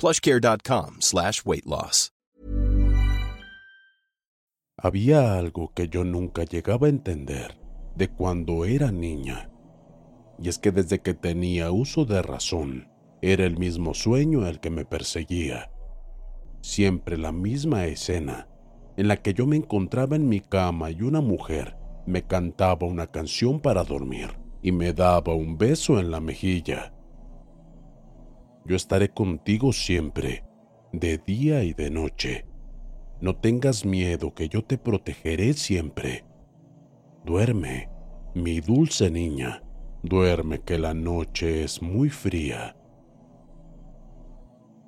plushcare.com slash weight loss. Había algo que yo nunca llegaba a entender de cuando era niña. Y es que desde que tenía uso de razón, era el mismo sueño el que me perseguía. Siempre la misma escena en la que yo me encontraba en mi cama y una mujer me cantaba una canción para dormir y me daba un beso en la mejilla. Yo estaré contigo siempre, de día y de noche. No tengas miedo que yo te protegeré siempre. Duerme, mi dulce niña, duerme que la noche es muy fría.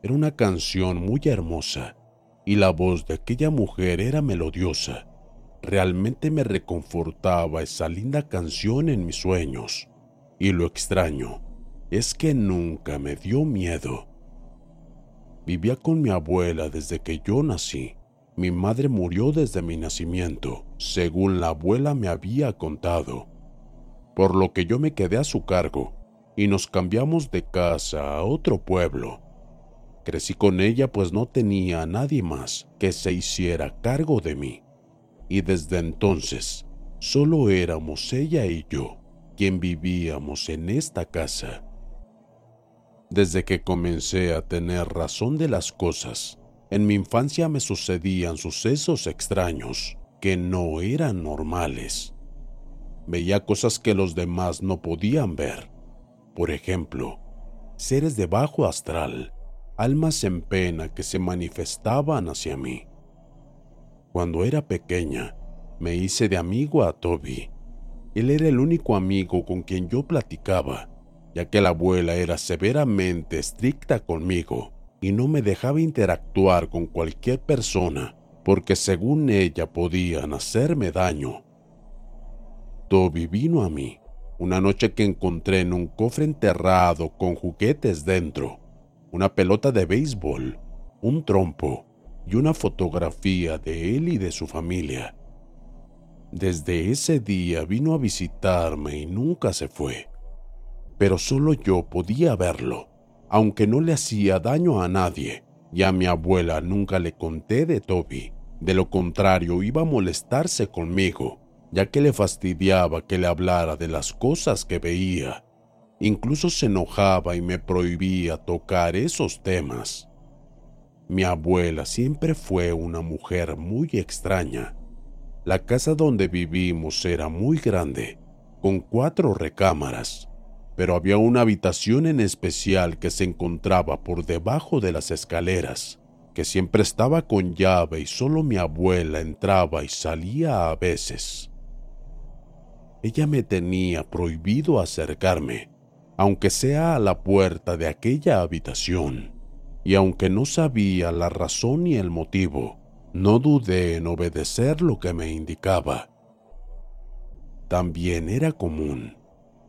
Era una canción muy hermosa y la voz de aquella mujer era melodiosa. Realmente me reconfortaba esa linda canción en mis sueños. Y lo extraño es que nunca me dio miedo. Vivía con mi abuela desde que yo nací. Mi madre murió desde mi nacimiento, según la abuela me había contado, por lo que yo me quedé a su cargo y nos cambiamos de casa a otro pueblo. Crecí con ella pues no tenía a nadie más que se hiciera cargo de mí. Y desde entonces solo éramos ella y yo quien vivíamos en esta casa. Desde que comencé a tener razón de las cosas, en mi infancia me sucedían sucesos extraños que no eran normales. Veía cosas que los demás no podían ver. Por ejemplo, seres de bajo astral almas en pena que se manifestaban hacia mí. Cuando era pequeña, me hice de amigo a Toby. Él era el único amigo con quien yo platicaba, ya que la abuela era severamente estricta conmigo y no me dejaba interactuar con cualquier persona porque según ella podían hacerme daño. Toby vino a mí una noche que encontré en un cofre enterrado con juguetes dentro una pelota de béisbol, un trompo y una fotografía de él y de su familia. Desde ese día vino a visitarme y nunca se fue. Pero solo yo podía verlo, aunque no le hacía daño a nadie, y a mi abuela nunca le conté de Toby. De lo contrario, iba a molestarse conmigo, ya que le fastidiaba que le hablara de las cosas que veía. Incluso se enojaba y me prohibía tocar esos temas. Mi abuela siempre fue una mujer muy extraña. La casa donde vivimos era muy grande, con cuatro recámaras, pero había una habitación en especial que se encontraba por debajo de las escaleras, que siempre estaba con llave y solo mi abuela entraba y salía a veces. Ella me tenía prohibido acercarme, aunque sea a la puerta de aquella habitación, y aunque no sabía la razón ni el motivo, no dudé en obedecer lo que me indicaba. También era común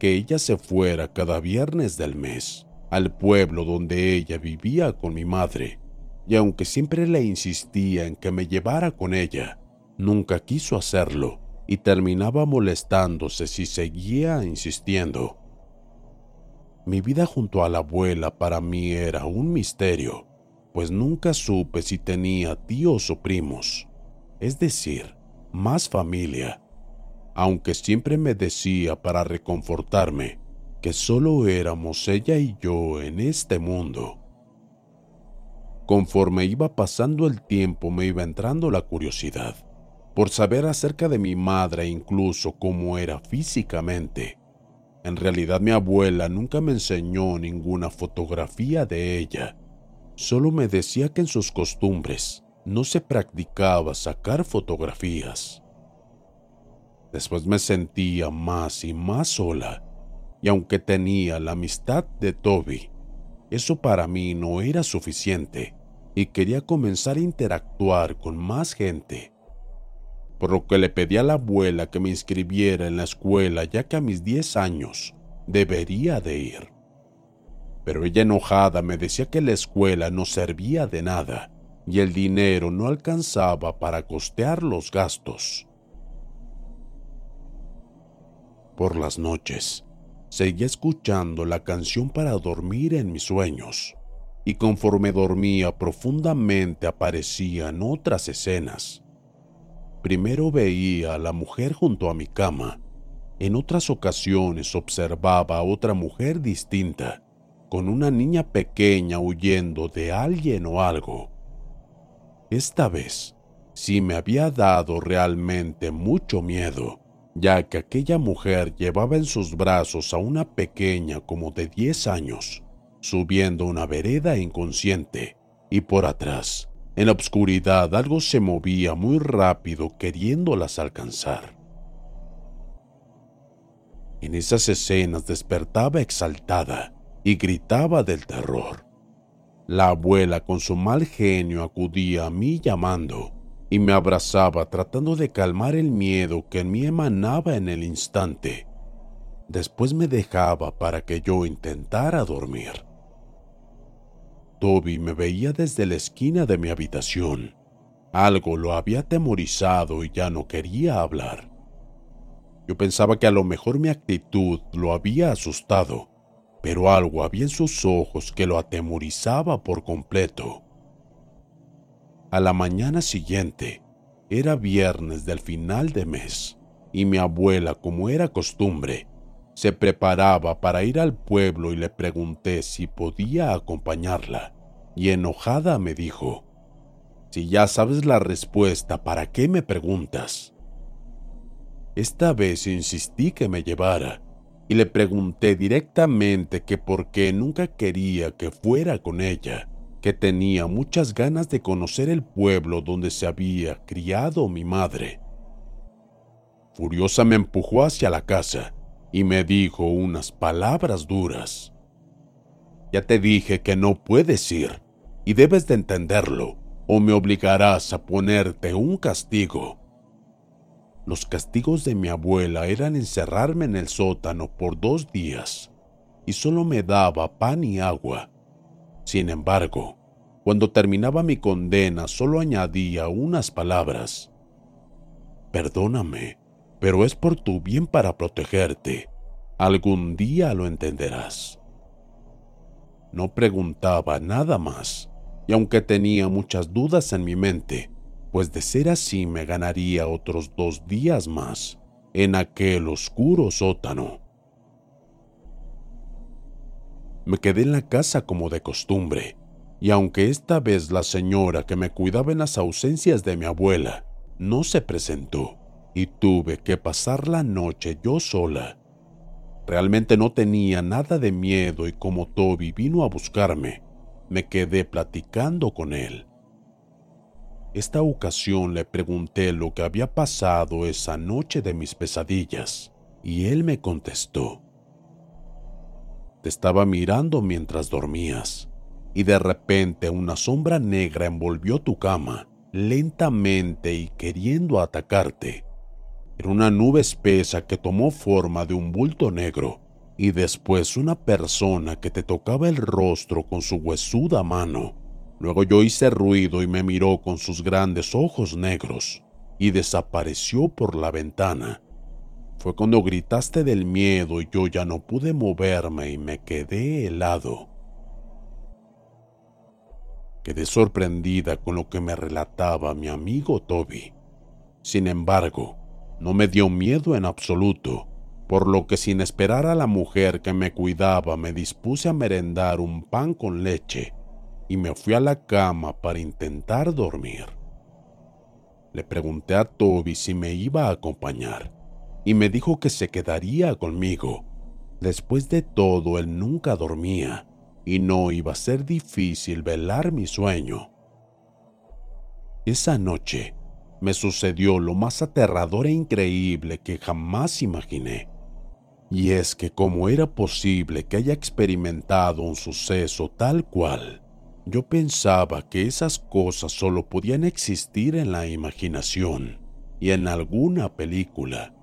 que ella se fuera cada viernes del mes al pueblo donde ella vivía con mi madre, y aunque siempre le insistía en que me llevara con ella, nunca quiso hacerlo y terminaba molestándose si seguía insistiendo. Mi vida junto a la abuela para mí era un misterio, pues nunca supe si tenía tíos o primos, es decir, más familia, aunque siempre me decía para reconfortarme que solo éramos ella y yo en este mundo. Conforme iba pasando el tiempo me iba entrando la curiosidad por saber acerca de mi madre incluso cómo era físicamente. En realidad mi abuela nunca me enseñó ninguna fotografía de ella, solo me decía que en sus costumbres no se practicaba sacar fotografías. Después me sentía más y más sola, y aunque tenía la amistad de Toby, eso para mí no era suficiente y quería comenzar a interactuar con más gente por lo que le pedí a la abuela que me inscribiera en la escuela ya que a mis 10 años debería de ir. Pero ella enojada me decía que la escuela no servía de nada y el dinero no alcanzaba para costear los gastos. Por las noches, seguía escuchando la canción para dormir en mis sueños, y conforme dormía profundamente aparecían otras escenas Primero veía a la mujer junto a mi cama. En otras ocasiones observaba a otra mujer distinta, con una niña pequeña huyendo de alguien o algo. Esta vez sí me había dado realmente mucho miedo, ya que aquella mujer llevaba en sus brazos a una pequeña como de 10 años, subiendo una vereda inconsciente, y por atrás en la oscuridad algo se movía muy rápido queriéndolas alcanzar. En esas escenas despertaba exaltada y gritaba del terror. La abuela con su mal genio acudía a mí llamando y me abrazaba tratando de calmar el miedo que en mí emanaba en el instante. Después me dejaba para que yo intentara dormir. Toby me veía desde la esquina de mi habitación. Algo lo había atemorizado y ya no quería hablar. Yo pensaba que a lo mejor mi actitud lo había asustado, pero algo había en sus ojos que lo atemorizaba por completo. A la mañana siguiente, era viernes del final de mes, y mi abuela, como era costumbre, se preparaba para ir al pueblo y le pregunté si podía acompañarla, y enojada me dijo, Si ya sabes la respuesta, ¿para qué me preguntas? Esta vez insistí que me llevara, y le pregunté directamente que por qué nunca quería que fuera con ella, que tenía muchas ganas de conocer el pueblo donde se había criado mi madre. Furiosa me empujó hacia la casa, y me dijo unas palabras duras. Ya te dije que no puedes ir, y debes de entenderlo, o me obligarás a ponerte un castigo. Los castigos de mi abuela eran encerrarme en el sótano por dos días, y solo me daba pan y agua. Sin embargo, cuando terminaba mi condena solo añadía unas palabras. Perdóname, pero es por tu bien para protegerte. Algún día lo entenderás. No preguntaba nada más, y aunque tenía muchas dudas en mi mente, pues de ser así me ganaría otros dos días más en aquel oscuro sótano. Me quedé en la casa como de costumbre, y aunque esta vez la señora que me cuidaba en las ausencias de mi abuela no se presentó, y tuve que pasar la noche yo sola. Realmente no tenía nada de miedo y como Toby vino a buscarme, me quedé platicando con él. Esta ocasión le pregunté lo que había pasado esa noche de mis pesadillas y él me contestó. Te estaba mirando mientras dormías y de repente una sombra negra envolvió tu cama lentamente y queriendo atacarte. Era una nube espesa que tomó forma de un bulto negro y después una persona que te tocaba el rostro con su huesuda mano Luego yo hice ruido y me miró con sus grandes ojos negros y desapareció por la ventana. Fue cuando gritaste del miedo y yo ya no pude moverme y me quedé helado. Quedé sorprendida con lo que me relataba mi amigo Toby. Sin embargo, no me dio miedo en absoluto, por lo que sin esperar a la mujer que me cuidaba me dispuse a merendar un pan con leche y me fui a la cama para intentar dormir. Le pregunté a Toby si me iba a acompañar y me dijo que se quedaría conmigo. Después de todo, él nunca dormía y no iba a ser difícil velar mi sueño. Esa noche me sucedió lo más aterrador e increíble que jamás imaginé. Y es que como era posible que haya experimentado un suceso tal cual, yo pensaba que esas cosas solo podían existir en la imaginación y en alguna película.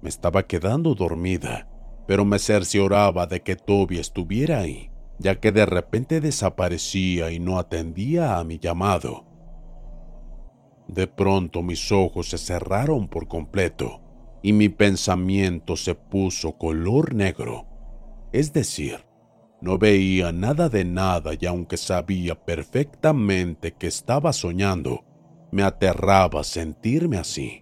Me estaba quedando dormida pero me cercioraba de que Toby estuviera ahí, ya que de repente desaparecía y no atendía a mi llamado. De pronto mis ojos se cerraron por completo y mi pensamiento se puso color negro, es decir, no veía nada de nada y aunque sabía perfectamente que estaba soñando, me aterraba sentirme así.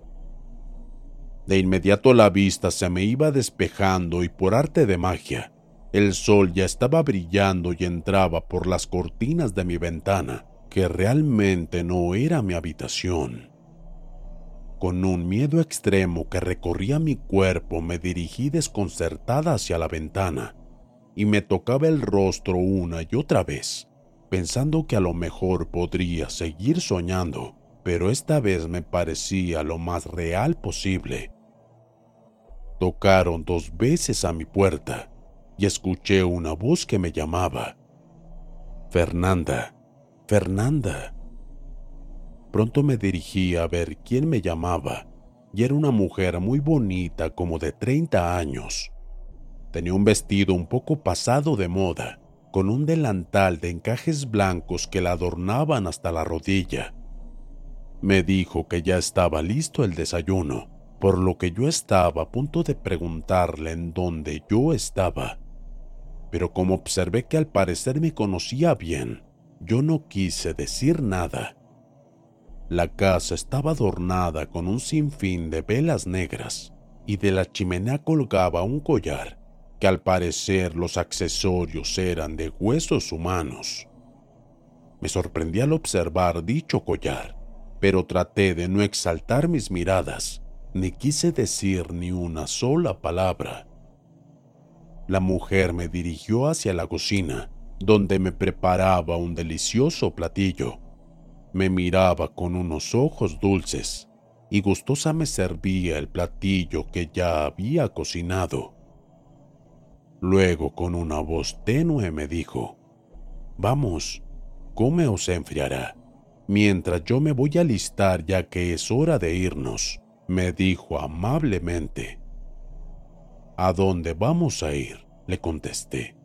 De inmediato la vista se me iba despejando y por arte de magia, el sol ya estaba brillando y entraba por las cortinas de mi ventana, que realmente no era mi habitación. Con un miedo extremo que recorría mi cuerpo me dirigí desconcertada hacia la ventana y me tocaba el rostro una y otra vez, pensando que a lo mejor podría seguir soñando, pero esta vez me parecía lo más real posible Tocaron dos veces a mi puerta y escuché una voz que me llamaba. Fernanda, Fernanda. Pronto me dirigí a ver quién me llamaba y era una mujer muy bonita como de 30 años. Tenía un vestido un poco pasado de moda, con un delantal de encajes blancos que la adornaban hasta la rodilla. Me dijo que ya estaba listo el desayuno por lo que yo estaba a punto de preguntarle en dónde yo estaba. Pero como observé que al parecer me conocía bien, yo no quise decir nada. La casa estaba adornada con un sinfín de velas negras y de la chimenea colgaba un collar que al parecer los accesorios eran de huesos humanos. Me sorprendí al observar dicho collar, pero traté de no exaltar mis miradas ni quise decir ni una sola palabra. La mujer me dirigió hacia la cocina, donde me preparaba un delicioso platillo. Me miraba con unos ojos dulces y gustosa me servía el platillo que ya había cocinado. Luego, con una voz tenue, me dijo, Vamos, come o se enfriará, mientras yo me voy a listar ya que es hora de irnos me dijo amablemente. ¿A dónde vamos a ir? le contesté.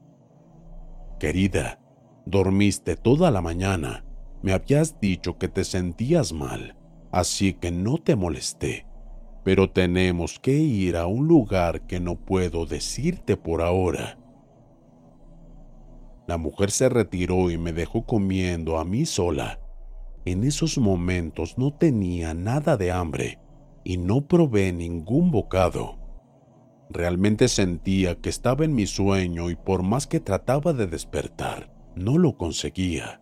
Querida, dormiste toda la mañana. Me habías dicho que te sentías mal, así que no te molesté. Pero tenemos que ir a un lugar que no puedo decirte por ahora. La mujer se retiró y me dejó comiendo a mí sola. En esos momentos no tenía nada de hambre y no probé ningún bocado. Realmente sentía que estaba en mi sueño y por más que trataba de despertar, no lo conseguía.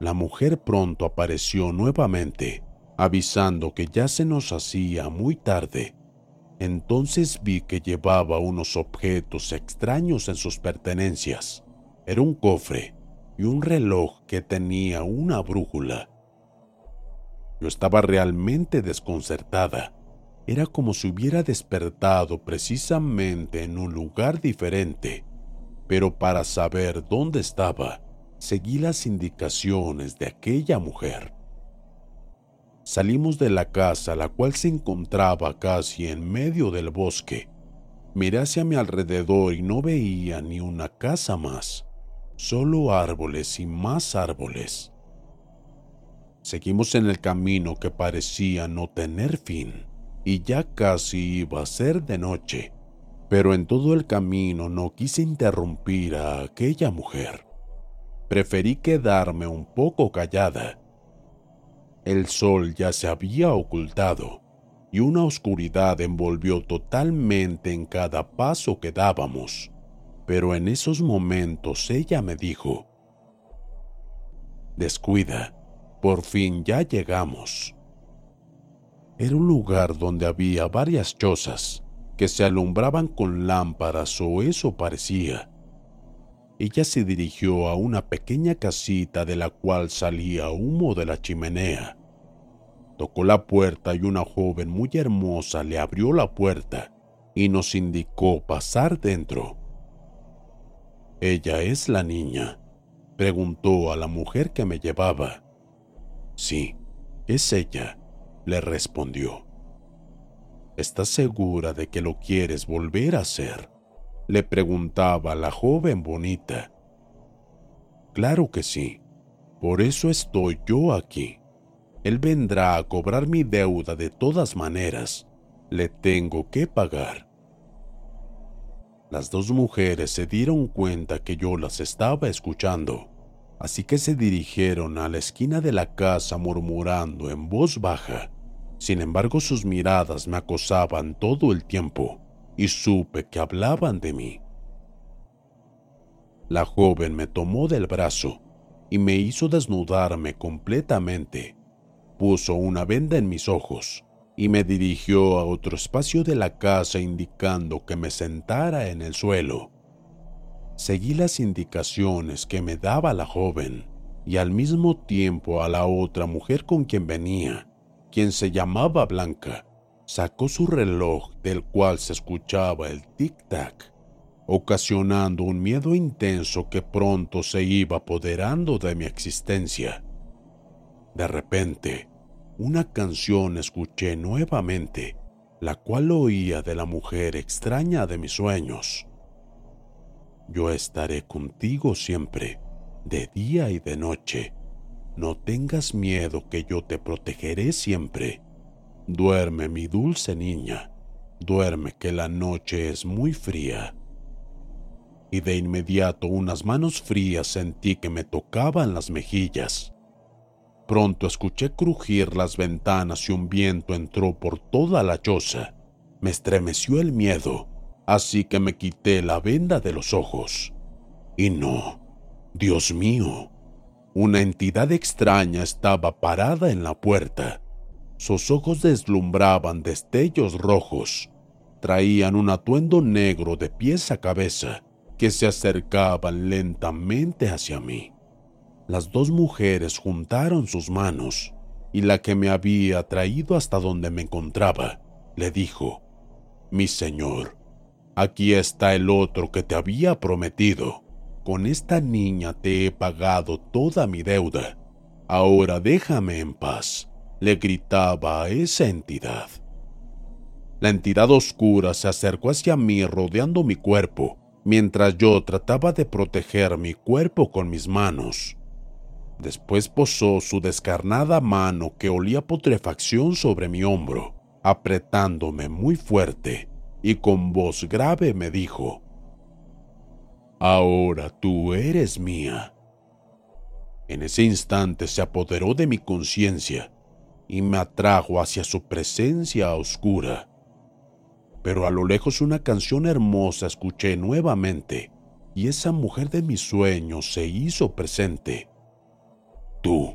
La mujer pronto apareció nuevamente, avisando que ya se nos hacía muy tarde Entonces vi que llevaba unos objetos extraños en sus pertenencias. Era un cofre y un reloj que tenía una brújula. Yo estaba realmente desconcertada. Era como si hubiera despertado precisamente en un lugar diferente. Pero para saber dónde estaba, seguí las indicaciones de aquella mujer. Salimos de la casa, la cual se encontraba casi en medio del bosque. Miré hacia mi alrededor y no veía ni una casa más, solo árboles y más árboles. Seguimos en el camino que parecía no tener fin, y ya casi iba a ser de noche, pero en todo el camino no quise interrumpir a aquella mujer. Preferí quedarme un poco callada el sol ya se había ocultado y una oscuridad envolvió totalmente en cada paso que dábamos. Pero en esos momentos ella me dijo, Descuida, por fin ya llegamos. Era un lugar donde había varias chozas que se alumbraban con lámparas o eso parecía. Ella se dirigió a una pequeña casita de la cual salía humo de la chimenea. Tocó la puerta y una joven muy hermosa le abrió la puerta y nos indicó pasar dentro. ¿Ella es la niña? preguntó a la mujer que me llevaba. Sí, es ella, le respondió. ¿Estás segura de que lo quieres volver a hacer? Le preguntaba la joven bonita. Claro que sí, por eso estoy yo aquí. Él vendrá a cobrar mi deuda de todas maneras. Le tengo que pagar. Las dos mujeres se dieron cuenta que yo las estaba escuchando, así que se dirigieron a la esquina de la casa murmurando en voz baja. Sin embargo, sus miradas me acosaban todo el tiempo y supe que hablaban de mí. La joven me tomó del brazo y me hizo desnudarme completamente puso una venda en mis ojos y me dirigió a otro espacio de la casa indicando que me sentara en el suelo. Seguí las indicaciones que me daba la joven y al mismo tiempo a la otra mujer con quien venía, quien se llamaba Blanca, sacó su reloj del cual se escuchaba el tic-tac, ocasionando un miedo intenso que pronto se iba apoderando de mi existencia. De repente, una canción escuché nuevamente, la cual oía de la mujer extraña de mis sueños. Yo estaré contigo siempre, de día y de noche. No tengas miedo que yo te protegeré siempre. Duerme, mi dulce niña, duerme que la noche es muy fría. Y de inmediato unas manos frías sentí que me tocaban las mejillas. Pronto escuché crujir las ventanas y un viento entró por toda la choza. Me estremeció el miedo, así que me quité la venda de los ojos. Y no, Dios mío, una entidad extraña estaba parada en la puerta. Sus ojos deslumbraban destellos rojos. Traían un atuendo negro de pies a cabeza que se acercaban lentamente hacia mí las dos mujeres juntaron sus manos y la que me había traído hasta donde me encontraba le dijo, Mi señor, aquí está el otro que te había prometido. Con esta niña te he pagado toda mi deuda. Ahora déjame en paz, le gritaba a esa entidad. La entidad oscura se acercó hacia mí rodeando mi cuerpo, mientras yo trataba de proteger mi cuerpo con mis manos. Después posó su descarnada mano que olía putrefacción sobre mi hombro, apretándome muy fuerte y con voz grave me dijo, Ahora tú eres mía. En ese instante se apoderó de mi conciencia y me atrajo hacia su presencia oscura. Pero a lo lejos una canción hermosa escuché nuevamente y esa mujer de mis sueños se hizo presente. Tú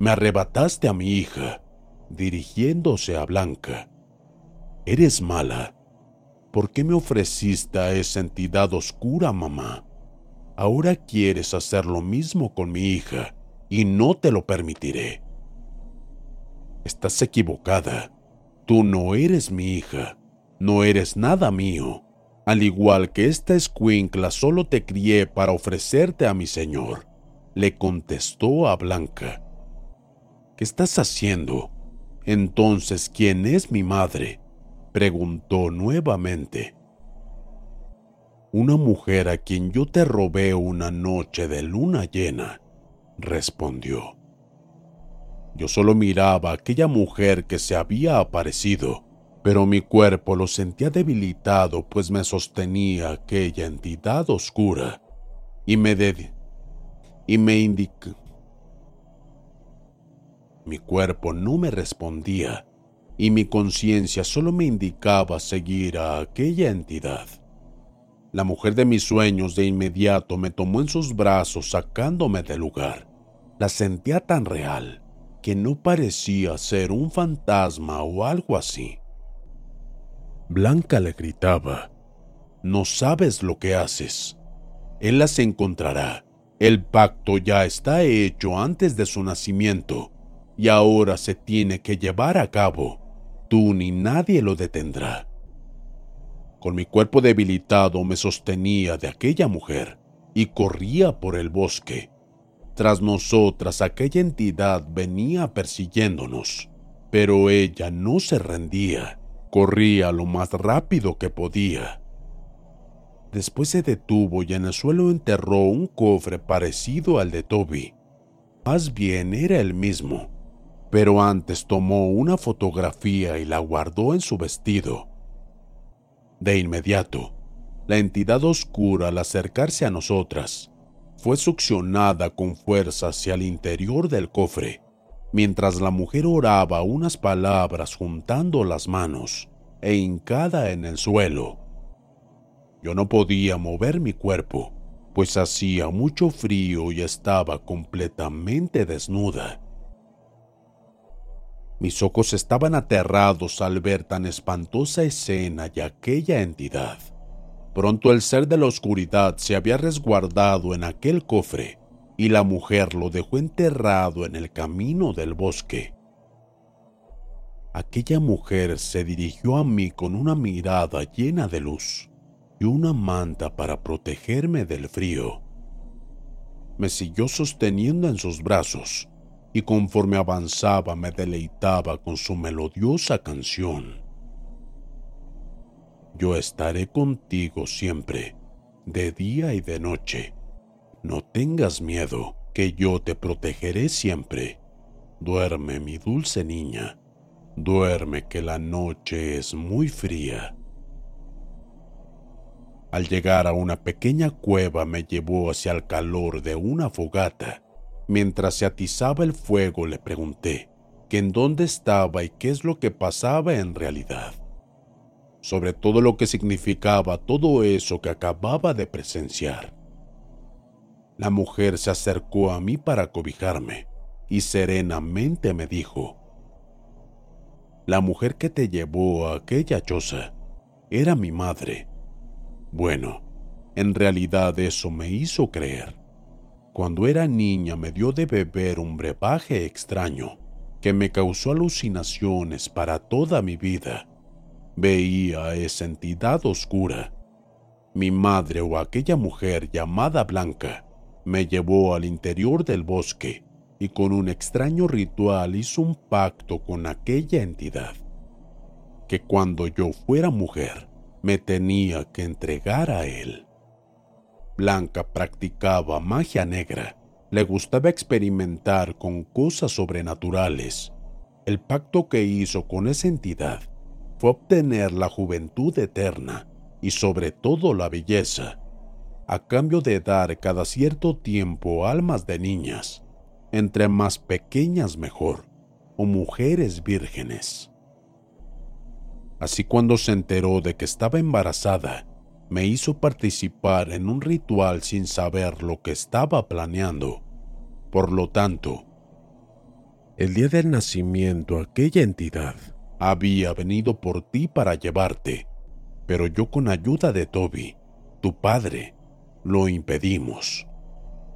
me arrebataste a mi hija, dirigiéndose a Blanca. Eres mala. ¿Por qué me ofreciste a esa entidad oscura, mamá? Ahora quieres hacer lo mismo con mi hija y no te lo permitiré. Estás equivocada. Tú no eres mi hija. No eres nada mío. Al igual que esta escuincla solo te crié para ofrecerte a mi señor, le contestó a Blanca. ¿Qué estás haciendo? Entonces, ¿quién es mi madre? preguntó nuevamente. Una mujer a quien yo te robé una noche de luna llena, respondió. Yo solo miraba a aquella mujer que se había aparecido, pero mi cuerpo lo sentía debilitado pues me sostenía aquella entidad oscura y me de y me indicó. Mi cuerpo no me respondía y mi conciencia solo me indicaba seguir a aquella entidad. La mujer de mis sueños de inmediato me tomó en sus brazos sacándome del lugar. La sentía tan real que no parecía ser un fantasma o algo así. Blanca le gritaba, No sabes lo que haces. Él las encontrará. El pacto ya está hecho antes de su nacimiento y ahora se tiene que llevar a cabo. Tú ni nadie lo detendrá. Con mi cuerpo debilitado me sostenía de aquella mujer y corría por el bosque tras nosotras aquella entidad venía persiguiéndonos, pero ella no se rendía, corría lo más rápido que podía. Después se detuvo y en el suelo enterró un cofre parecido al de Toby. Más bien era el mismo, pero antes tomó una fotografía y la guardó en su vestido. De inmediato, la entidad oscura al acercarse a nosotras, fue succionada con fuerza hacia el interior del cofre, mientras la mujer oraba unas palabras juntando las manos e hincada en el suelo. Yo no podía mover mi cuerpo, pues hacía mucho frío y estaba completamente desnuda. Mis ojos estaban aterrados al ver tan espantosa escena y aquella entidad. Pronto el ser de la oscuridad se había resguardado en aquel cofre y la mujer lo dejó enterrado en el camino del bosque. Aquella mujer se dirigió a mí con una mirada llena de luz y una manta para protegerme del frío. Me siguió sosteniendo en sus brazos y conforme avanzaba me deleitaba con su melodiosa canción. Yo estaré contigo siempre, de día y de noche. No tengas miedo, que yo te protegeré siempre. Duerme, mi dulce niña. Duerme, que la noche es muy fría. Al llegar a una pequeña cueva me llevó hacia el calor de una fogata. Mientras se atizaba el fuego le pregunté que en dónde estaba y qué es lo que pasaba en realidad sobre todo lo que significaba todo eso que acababa de presenciar. La mujer se acercó a mí para cobijarme y serenamente me dijo, La mujer que te llevó a aquella choza era mi madre. Bueno, en realidad eso me hizo creer. Cuando era niña me dio de beber un brebaje extraño que me causó alucinaciones para toda mi vida Veía a esa entidad oscura. Mi madre o aquella mujer llamada Blanca me llevó al interior del bosque y con un extraño ritual hizo un pacto con aquella entidad, que cuando yo fuera mujer me tenía que entregar a él. Blanca practicaba magia negra, le gustaba experimentar con cosas sobrenaturales. El pacto que hizo con esa entidad obtener la juventud eterna y sobre todo la belleza, a cambio de dar cada cierto tiempo almas de niñas, entre más pequeñas mejor, o mujeres vírgenes. Así cuando se enteró de que estaba embarazada, me hizo participar en un ritual sin saber lo que estaba planeando. Por lo tanto, el día del nacimiento aquella entidad había venido por ti para llevarte, pero yo con ayuda de Toby, tu padre, lo impedimos.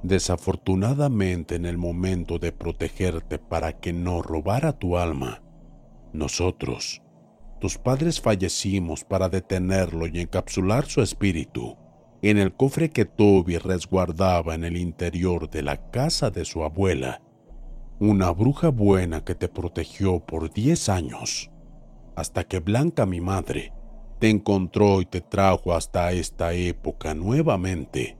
Desafortunadamente en el momento de protegerte para que no robara tu alma, nosotros, tus padres fallecimos para detenerlo y encapsular su espíritu en el cofre que Toby resguardaba en el interior de la casa de su abuela, una bruja buena que te protegió por diez años, hasta que Blanca, mi madre, te encontró y te trajo hasta esta época nuevamente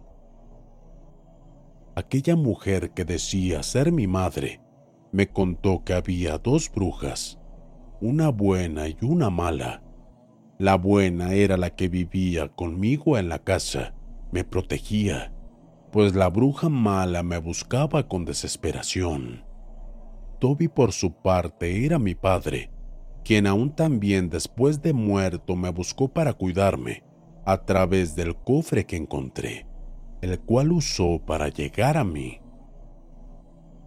aquella mujer que decía ser mi madre me contó que había dos brujas, una buena y una mala. La buena era la que vivía conmigo en la casa, me protegía, pues la bruja mala me buscaba con desesperación. Toby por su parte era mi padre, quien aún también después de muerto me buscó para cuidarme a través del cofre que encontré el cual usó para llegar a mí.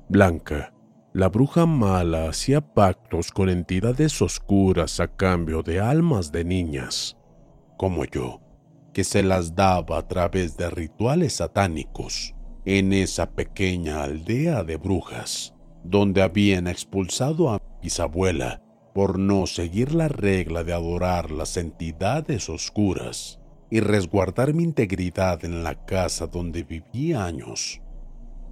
Blanca, la bruja mala hacía pactos con entidades oscuras a cambio de almas de niñas, como yo, que se las daba a través de rituales satánicos en esa pequeña aldea de brujas, donde habían expulsado a mi bisabuela por no seguir la regla de adorar las entidades oscuras y resguardar mi integridad en la casa donde viví años.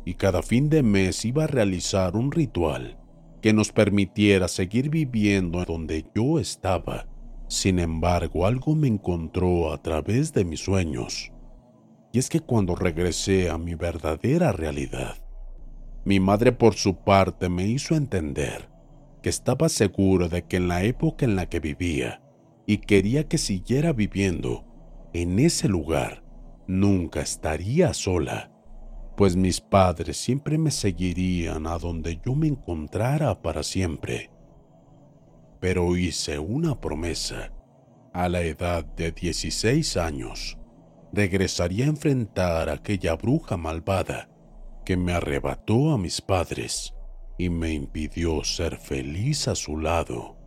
Y cada fin de mes iba a realizar un ritual que nos permitiera seguir viviendo donde yo estaba. Sin embargo, algo me encontró a través de mis sueños. Y es que cuando regresé a mi verdadera realidad, mi madre por su parte me hizo entender que estaba segura de que en la época en la que vivía y quería que siguiera viviendo, en ese lugar nunca estaría sola, pues mis padres siempre me seguirían a donde yo me encontrara para siempre. Pero hice una promesa. A la edad de 16 años, regresaría a enfrentar a aquella bruja malvada que me arrebató a mis padres y me impidió ser feliz a su lado.